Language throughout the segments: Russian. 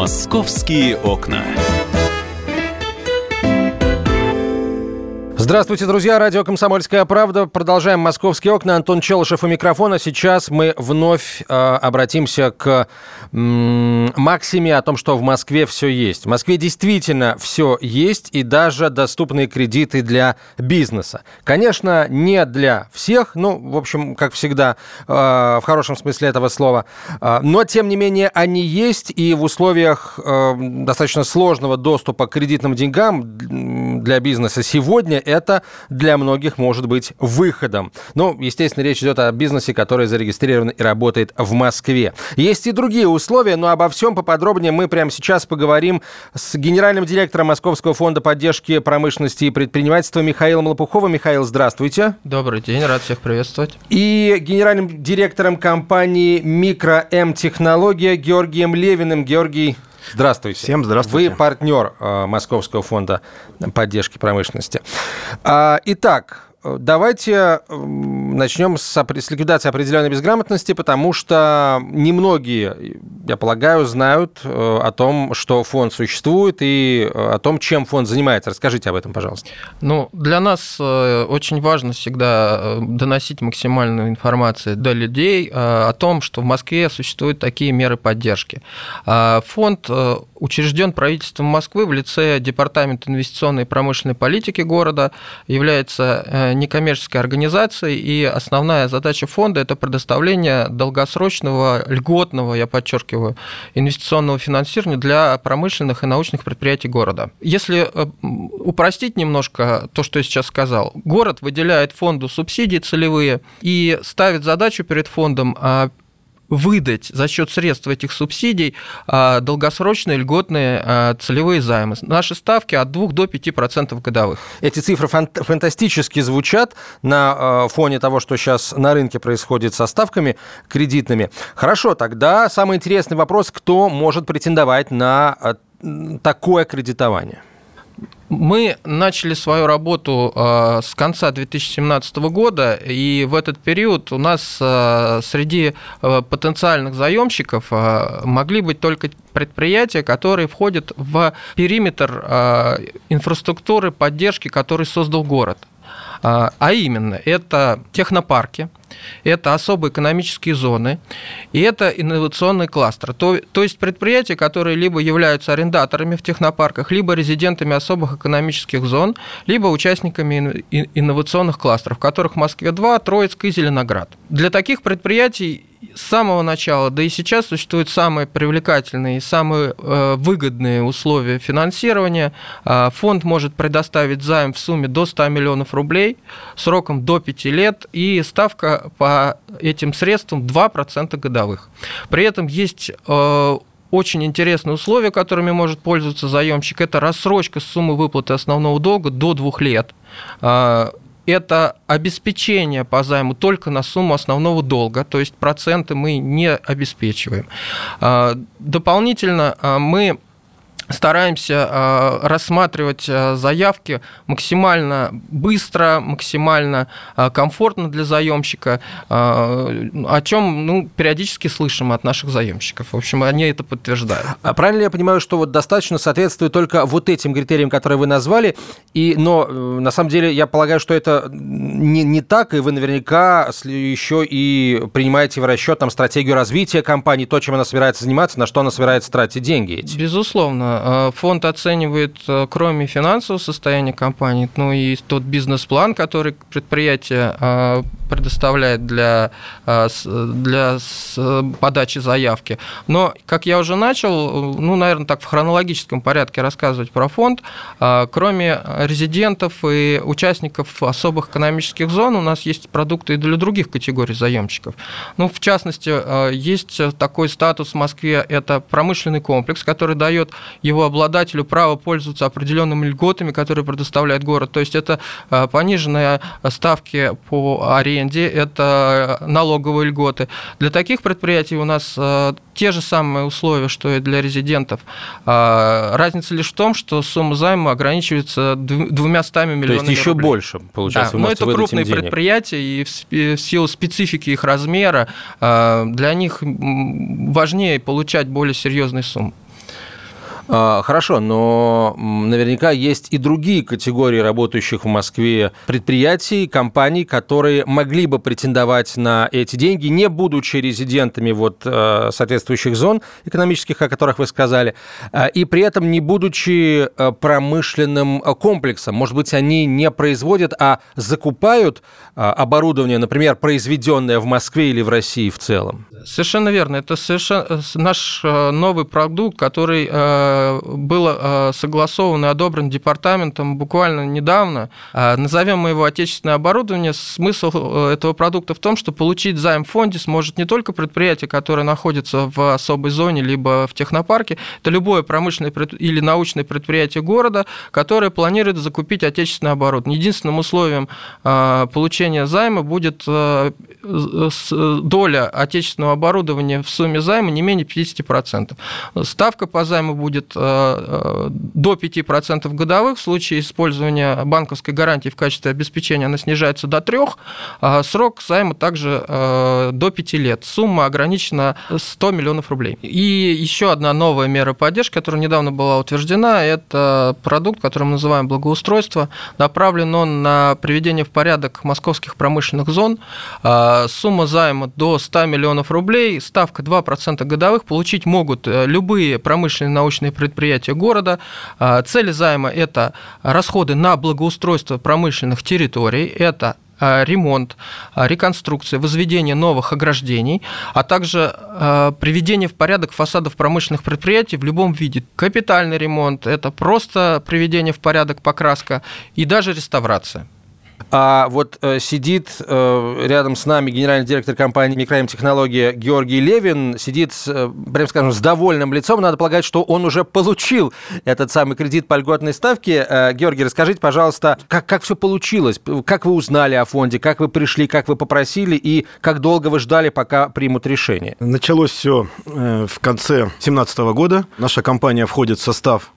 Московские окна. Здравствуйте, друзья. Радио «Комсомольская правда». Продолжаем «Московские окна». Антон Челышев у микрофона. Сейчас мы вновь э, обратимся к м- максиме о том, что в Москве все есть. В Москве действительно все есть и даже доступные кредиты для бизнеса. Конечно, не для всех, ну, в общем, как всегда, э, в хорошем смысле этого слова. Э, но, тем не менее, они есть, и в условиях э, достаточно сложного доступа к кредитным деньгам для бизнеса сегодня это для многих может быть выходом. Ну, естественно, речь идет о бизнесе, который зарегистрирован и работает в Москве. Есть и другие условия, но обо всем поподробнее мы прямо сейчас поговорим с генеральным директором Московского фонда поддержки промышленности и предпринимательства Михаилом Лопуховым. Михаил, здравствуйте. Добрый день, рад всех приветствовать. И генеральным директором компании «Микро М Технология» Георгием Левиным. Георгий, Здравствуйте. Всем здравствуйте. Вы партнер э, Московского фонда поддержки промышленности. А, итак, давайте начнем с, с ликвидации определенной безграмотности, потому что немногие, я полагаю, знают э, о том, что фонд существует и э, о том, чем фонд занимается. Расскажите об этом, пожалуйста. Ну, для нас э, очень важно всегда доносить максимальную информацию до людей о том, что в Москве существуют такие меры поддержки. А фонд учрежден правительством Москвы в лице Департамента инвестиционной и промышленной политики города, является некоммерческой организацией и основная задача фонда – это предоставление долгосрочного, льготного, я подчеркиваю, инвестиционного финансирования для промышленных и научных предприятий города. Если э, упростить немножко то, что я сейчас сказал, город выделяет фонду субсидии целевые и ставит задачу перед фондом а, выдать за счет средств этих субсидий а, долгосрочные льготные а, целевые займы. Наши ставки от 2 до 5% годовых. Эти цифры фантастически звучат на а, фоне того, что сейчас на рынке происходит со ставками кредитными. Хорошо, тогда самый интересный вопрос, кто может претендовать на такое кредитование? Мы начали свою работу э, с конца 2017 года, и в этот период у нас э, среди э, потенциальных заемщиков могли быть только предприятия, которые входят в периметр инфраструктуры поддержки, который создал город. А именно, это технопарки, это особые экономические зоны, и это инновационный кластер. То, то есть предприятия, которые либо являются арендаторами в технопарках, либо резидентами особых экономических зон, либо участниками инновационных кластеров, которых в Москве 2, Троицк и Зеленоград. Для таких предприятий с самого начала, да и сейчас существуют самые привлекательные и самые э, выгодные условия финансирования. А, фонд может предоставить займ в сумме до 100 миллионов рублей сроком до 5 лет, и ставка по этим средствам 2% годовых. При этом есть э, очень интересные условия, которыми может пользоваться заемщик. Это рассрочка суммы выплаты основного долга до двух лет это обеспечение по займу только на сумму основного долга, то есть проценты мы не обеспечиваем. А, дополнительно а, мы стараемся а, рассматривать а, заявки максимально быстро, максимально а, комфортно для заемщика, о чем ну, периодически слышим от наших заемщиков. В общем, они это подтверждают. А правильно я понимаю, что вот достаточно соответствует только вот этим критериям, которые вы назвали, и, но э, на самом деле я полагаю, что это не, не так, и вы наверняка еще и принимаете в расчет там, стратегию развития компании, то, чем она собирается заниматься, на что она собирается тратить деньги эти. Безусловно. Э, фонд оценивает, э, кроме финансового состояния компании, ну и тот бизнес-план, который предприятие э, предоставляет для, для подачи заявки. Но, как я уже начал, ну, наверное, так в хронологическом порядке рассказывать про фонд, кроме резидентов и участников особых экономических зон, у нас есть продукты и для других категорий заемщиков. Ну, в частности, есть такой статус в Москве, это промышленный комплекс, который дает его обладателю право пользоваться определенными льготами, которые предоставляет город. То есть это э, пониженные ставки по аренде, это налоговые льготы. Для таких предприятий у нас э, те же самые условия, что и для резидентов. А, разница лишь в том, что сумма займа ограничивается двумя стами миллионами То есть еще рублей. больше, получается, да, Но это крупные денег. предприятия, и в силу специфики их размера а, для них важнее получать более серьезные суммы. А, хорошо, но наверняка есть и другие категории работающих в Москве предприятий, компаний, которые могли бы претендовать на эти деньги, не будучи резидентами вот э, соответствующих зон экономических, о которых вы сказали, э, и при этом не будучи э, промышленным комплексом. Может быть, они не производят, а закупают оборудование, например, произведенное в Москве или в России в целом. Совершенно верно. Это совершенно наш новый продукт, который был согласован и одобрен департаментом буквально недавно. Назовем мы его отечественное оборудование. Смысл этого продукта в том, что получить займ в фонде сможет не только предприятие, которое находится в особой зоне, либо в технопарке, это любое промышленное или научное предприятие города, которое планирует закупить отечественное оборудование. Единственным условием получения займа будет доля отечественного оборудования в сумме займа не менее 50%. Ставка по займу будет до 5% годовых. В случае использования банковской гарантии в качестве обеспечения она снижается до 3. Срок займа также до 5 лет. Сумма ограничена 100 миллионов рублей. И еще одна новая мера поддержки, которая недавно была утверждена, это продукт, который мы называем благоустройство. Направлен он на приведение в порядок московских промышленных зон. А, сумма займа до 100 миллионов рублей, ставка 2% годовых. Получить могут э, любые промышленные научные предприятия города. А, Цели займа – это расходы на благоустройство промышленных территорий, это Э, ремонт, э, реконструкция, возведение новых ограждений, а также приведение в порядок фасадов промышленных предприятий в любом виде. Капитальный ремонт – это просто приведение в порядок покраска и даже реставрация. А вот э, сидит э, рядом с нами генеральный директор компании «Микроим Технология» Георгий Левин, сидит, э, прям скажем, с довольным лицом. Надо полагать, что он уже получил этот самый кредит по льготной ставке. Э, Георгий, расскажите, пожалуйста, как, как все получилось? Как вы узнали о фонде? Как вы пришли? Как вы попросили? И как долго вы ждали, пока примут решение? Началось все э, в конце 2017 года. Наша компания входит в состав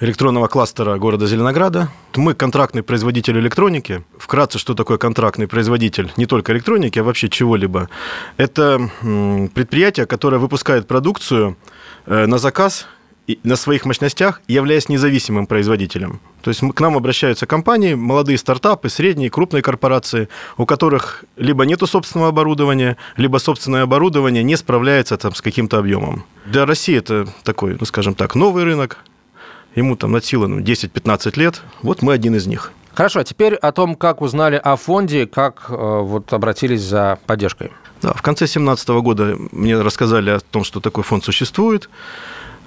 электронного кластера города Зеленограда. Мы контрактный производитель электроники. Вкратце, что такое контрактный производитель не только электроники, а вообще чего-либо. Это предприятие, которое выпускает продукцию э, на заказ на своих мощностях, являясь независимым производителем. То есть к нам обращаются компании, молодые стартапы, средние, крупные корпорации, у которых либо нет собственного оборудования, либо собственное оборудование не справляется там, с каким-то объемом. Для России это такой, ну скажем так, новый рынок, ему там на силу ну, 10-15 лет, вот мы один из них. Хорошо, а теперь о том, как узнали о фонде, как э, вот обратились за поддержкой. Да, в конце 2017 года мне рассказали о том, что такой фонд существует.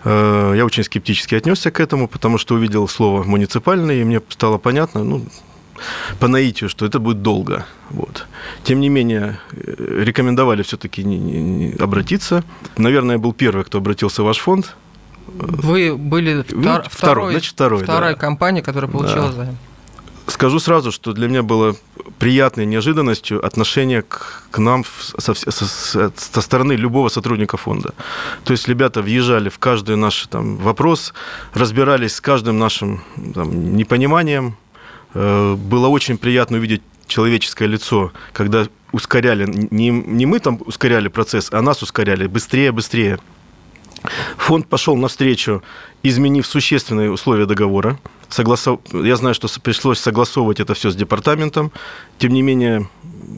Э, я очень скептически отнесся к этому, потому что увидел слово «муниципальный», и мне стало понятно, ну, по наитию, что это будет долго. Вот. Тем не менее, э, рекомендовали все-таки обратиться. Наверное, был первый, кто обратился в ваш фонд. Вы были втор... второй, значит, второй, вторая да. компания, которая получила да. займ. Скажу сразу, что для меня было приятной неожиданностью отношение к, к нам со, со, со, стороны любого сотрудника фонда. То есть ребята въезжали в каждый наш там, вопрос, разбирались с каждым нашим там, непониманием. Э, было очень приятно увидеть человеческое лицо, когда ускоряли, не, не мы там ускоряли процесс, а нас ускоряли быстрее, быстрее. Фонд пошел навстречу, изменив существенные условия договора. Согласов... Я знаю, что пришлось согласовывать это все с департаментом. Тем не менее,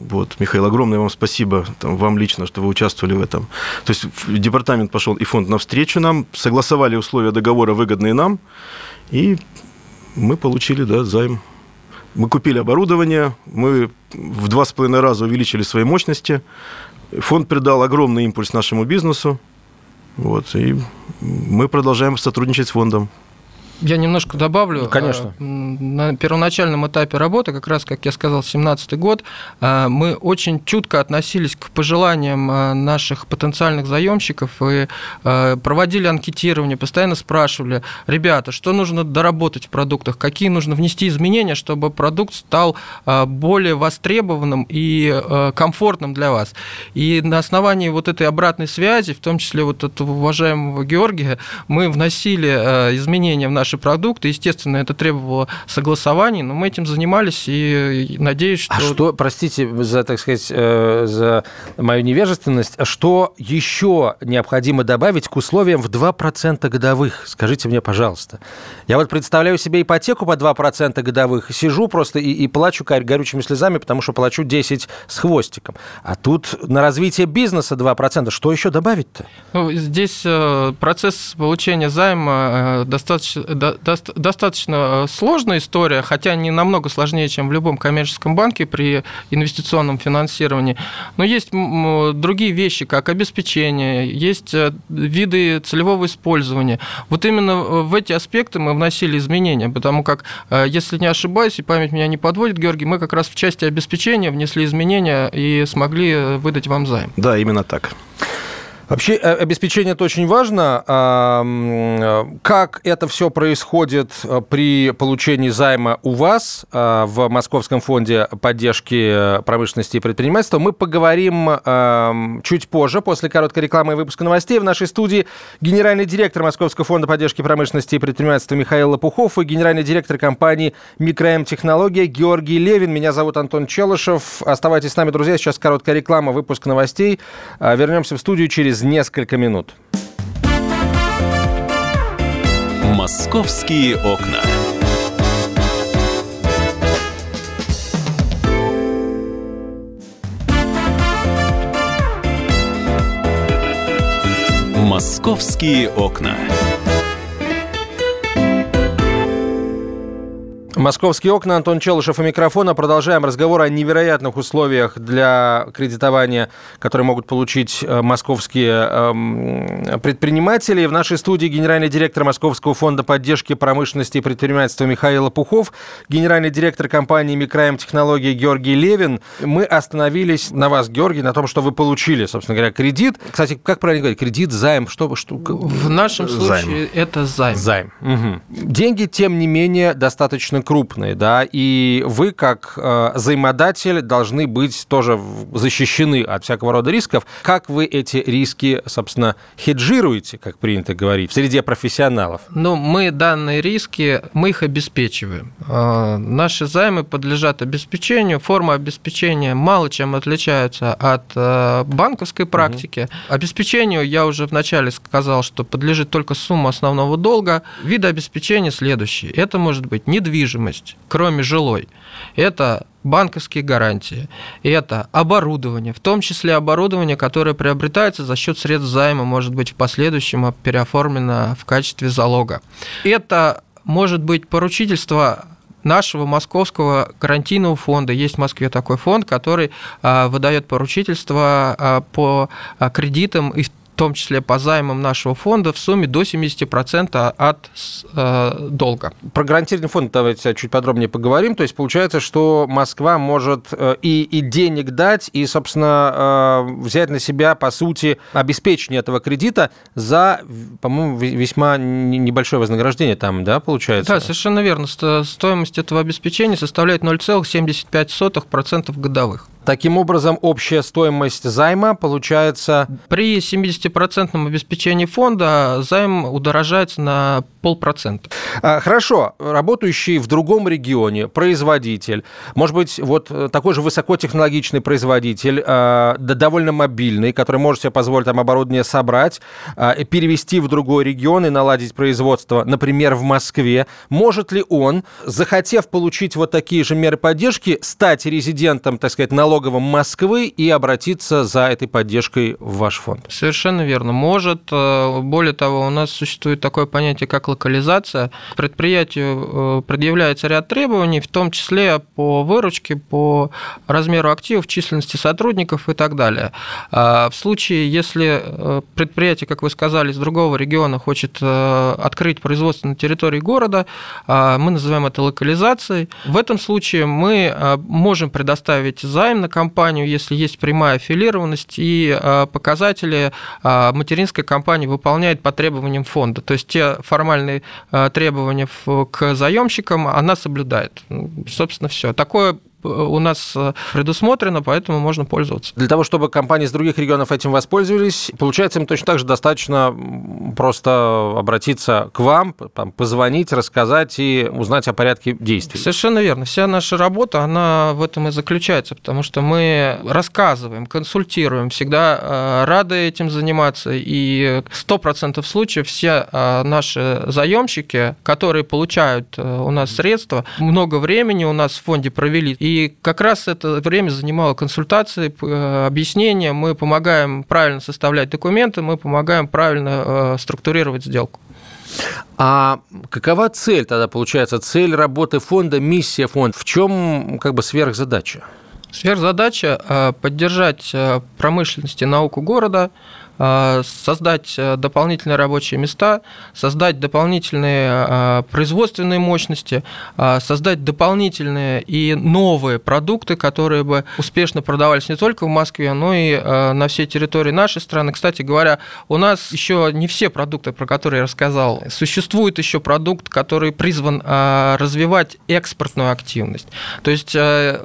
вот, Михаил, огромное вам спасибо, там, вам лично, что вы участвовали в этом. То есть департамент пошел и фонд навстречу нам, согласовали условия договора, выгодные нам, и мы получили да, займ. Мы купили оборудование, мы в два с половиной раза увеличили свои мощности. Фонд придал огромный импульс нашему бизнесу. Вот, и мы продолжаем сотрудничать с фондом. Я немножко добавлю. Ну, конечно. Э, на первоначальном этапе работы, как раз, как я сказал, 2017 год, э, мы очень чутко относились к пожеланиям э, наших потенциальных заемщиков и проводили анкетирование, постоянно спрашивали, ребята, что нужно доработать в продуктах, какие нужно внести изменения, чтобы продукт стал более востребованным и комфортным для вас. И на основании вот этой обратной связи, в том числе вот от уважаемого Георгия, мы вносили изменения в наши наши продукты. Естественно, это требовало согласований, но мы этим занимались и надеюсь, что... А что, простите за, так сказать, э, за мою невежественность, что еще необходимо добавить к условиям в 2% годовых? Скажите мне, пожалуйста. Я вот представляю себе ипотеку по 2% годовых, сижу просто и, и плачу горючими слезами, потому что плачу 10 с хвостиком. А тут на развитие бизнеса 2%. Что еще добавить-то? Ну, здесь э, процесс получения займа э, достаточно, до, достаточно сложная история, хотя не намного сложнее, чем в любом коммерческом банке при инвестиционном финансировании. Но есть другие вещи, как обеспечение, есть э, виды целевого использования. Вот именно в эти аспекты мы вносили изменения, потому как, если не ошибаюсь, и память меня не подводит, Георгий, мы как раз в части обеспечения внесли изменения и смогли выдать вам займ. Да, именно так. Вообще э, обеспечение это очень важно. Как это все происходит э, при получении займа у вас э, в Московском фонде поддержки промышленности и предпринимательства, мы поговорим чуть позже, после короткой рекламы и выпуска новостей. В нашей студии генеральный директор Московского фонда поддержки промышленности и предпринимательства Михаил Лопухов и генеральный директор компании «Микроэм Технология» Георгий Левин. Меня зовут Антон Челышев. Оставайтесь с нами, друзья. Сейчас короткая реклама, выпуск новостей. Вернемся в студию через через несколько минут. Московские окна. Московские окна. Московские окна, Антон Челышев у микрофона. Продолжаем разговор о невероятных условиях для кредитования, которые могут получить э, московские эм, предприниматели. В нашей студии генеральный директор Московского фонда поддержки промышленности и предпринимательства Михаил Пухов, генеральный директор компании «Микраем Технологии» Георгий Левин. Мы остановились на вас, Георгий, на том, что вы получили, собственно говоря, кредит. Кстати, как правильно говорить? Кредит, займ, что? что В нашем случае займ. это займ. Займ. Угу. Деньги, тем не менее, достаточно крупные да, и вы как э, взаимодатель должны быть тоже защищены от всякого рода рисков. Как вы эти риски, собственно, хеджируете, как принято говорить, в среде профессионалов? Ну, мы данные риски, мы их обеспечиваем. Э, наши займы подлежат обеспечению, форма обеспечения мало чем отличаются от э, банковской практики. Угу. Обеспечению я уже вначале сказал, что подлежит только сумма основного долга. Виды обеспечения следующие. Это может быть недвижимость, недвижимость, кроме жилой, это банковские гарантии, это оборудование, в том числе оборудование, которое приобретается за счет средств займа, может быть в последующем переоформлено в качестве залога. Это может быть поручительство нашего московского гарантийного фонда. Есть в Москве такой фонд, который а, выдает поручительство а, по а, кредитам и в в том числе по займам нашего фонда, в сумме до 70% от э, долга. Про гарантированный фонд давайте чуть подробнее поговорим. То есть получается, что Москва может э, и, и денег дать, и, собственно, э, взять на себя, по сути, обеспечение этого кредита за, по-моему, весьма небольшое вознаграждение там, да, получается? Да, совершенно верно. Стоимость этого обеспечения составляет 0,75% годовых. Таким образом, общая стоимость займа получается... При 70% обеспечении фонда займ удорожается на полпроцента. А, хорошо. Работающий в другом регионе производитель, может быть, вот э, такой же высокотехнологичный производитель, а, довольно мобильный, который может себе позволить там оборудование собрать, а, перевести в другой регион и наладить производство, например, в Москве. Может ли он, захотев получить вот такие же меры поддержки, стать резидентом, так сказать, налогового налоговым Москвы и обратиться за этой поддержкой в ваш фонд. Совершенно верно. Может. Э, более того, у нас существует такое понятие, как локализация. К предприятию э, предъявляется ряд требований, в том числе по выручке, по размеру активов, численности сотрудников и так далее. А в случае, если э, предприятие, как вы сказали, из другого региона хочет открыть производство на территории города, мы называем это локализацией. В этом случае мы можем предоставить займ на компанию, если есть прямая аффилированность, и а, показатели а, материнской компании выполняет по требованиям фонда. То есть те формальные а, требования к заемщикам она соблюдает. Собственно, все. Такое у нас предусмотрено, поэтому можно пользоваться. Для того, чтобы компании из других регионов этим воспользовались, получается, им точно так же достаточно просто обратиться к вам, позвонить, рассказать и узнать о порядке действий. Совершенно верно. Вся наша работа, она в этом и заключается, потому что мы рассказываем, консультируем, всегда э, рады этим заниматься, и 100% случаев все э, наши заемщики, которые получают э, у нас средства, много времени у нас в фонде провели, и как раз это время занимало консультации, объяснения, мы помогаем правильно составлять документы, мы помогаем правильно структурировать сделку. А какова цель тогда получается? Цель работы фонда, миссия фонда? В чем как бы сверхзадача? Сверхзадача – поддержать промышленность и науку города – Э, создать э, дополнительные рабочие места, создать дополнительные э, производственные мощности, создать дополнительные и новые продукты, которые бы успешно продавались не только в Москве, но и на всей территории нашей страны. Кстати говоря, у нас еще не все продукты, про которые я рассказал. Существует еще продукт, который призван развивать экспортную активность. То есть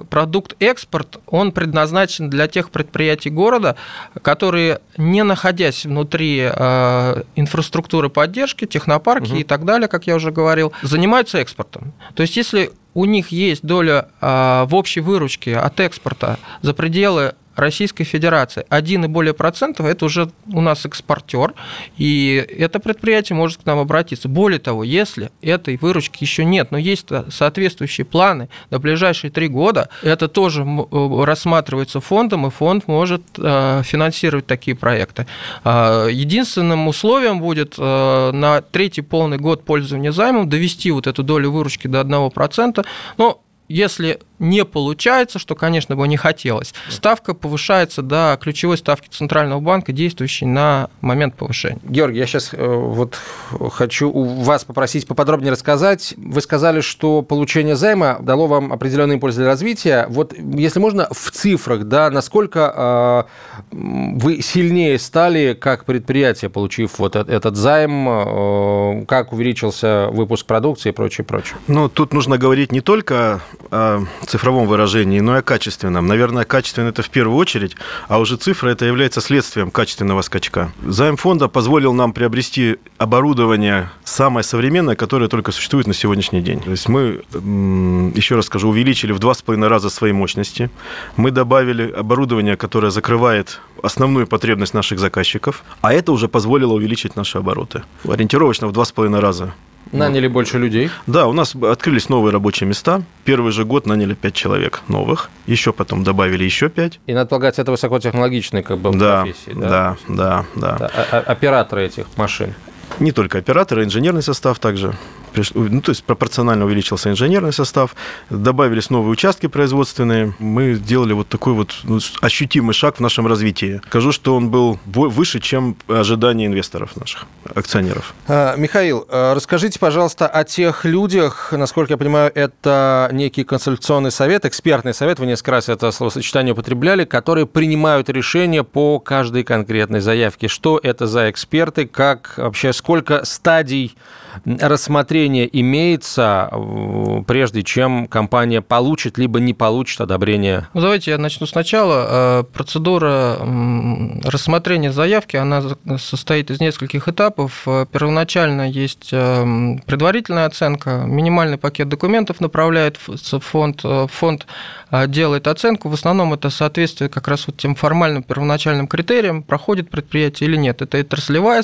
продукт экспорт, он предназначен для тех предприятий города, которые не находятся находясь внутри э, инфраструктуры поддержки, технопарки угу. и так далее, как я уже говорил, занимаются экспортом. То есть, если у них есть доля э, в общей выручке от экспорта за пределы Российской Федерации. Один и более процентов – это уже у нас экспортер, и это предприятие может к нам обратиться. Более того, если этой выручки еще нет, но есть соответствующие планы на ближайшие три года, это тоже э, рассматривается фондом, и фонд может э, финансировать такие проекты. А, единственным условием будет э, на третий полный год пользования займом довести вот эту долю выручки до 1%, но если не получается, что, конечно, бы не хотелось, ставка повышается до ключевой ставки Центрального банка, действующей на момент повышения. Георгий, я сейчас э, вот хочу у вас попросить поподробнее рассказать. Вы сказали, что получение займа дало вам определенный импульс для развития. Вот, если можно, в цифрах, да, насколько э, вы сильнее стали как предприятие, получив вот этот займ, э, как увеличился выпуск продукции и прочее, прочее? Ну, тут нужно говорить не только о цифровом выражении, но и о качественном. Наверное, качественно это в первую очередь, а уже цифра это является следствием качественного скачка. Займ фонда позволил нам приобрести оборудование самое современное, которое только существует на сегодняшний день. То есть мы, еще раз скажу, увеличили в два с половиной раза свои мощности. Мы добавили оборудование, которое закрывает основную потребность наших заказчиков, а это уже позволило увеличить наши обороты. Ориентировочно в два с половиной раза Наняли больше людей? Да, у нас открылись новые рабочие места. Первый же год наняли 5 человек новых. Еще потом добавили еще 5. И надо полагать, это высокотехнологичные как бы да, профессии. Да, да, да. да. А, а, операторы этих машин. Не только операторы, инженерный состав также ну, то есть пропорционально увеличился инженерный состав, добавились новые участки производственные. Мы сделали вот такой вот ну, ощутимый шаг в нашем развитии. Скажу, что он был выше, чем ожидания инвесторов наших, акционеров. А, Михаил, а, расскажите, пожалуйста, о тех людях, насколько я понимаю, это некий консультационный совет, экспертный совет, вы несколько раз это словосочетание употребляли, которые принимают решения по каждой конкретной заявке. Что это за эксперты, как вообще, сколько стадий рассмотрение имеется, прежде чем компания получит либо не получит одобрение? Ну, давайте я начну сначала. Э, процедура рассмотрения заявки, она состоит из нескольких этапов. Э, первоначально есть э, предварительная оценка, минимальный пакет документов направляет в фонд, фонд делает оценку. В основном это соответствие как раз вот тем формальным первоначальным критериям, проходит предприятие или нет. Это отраслевая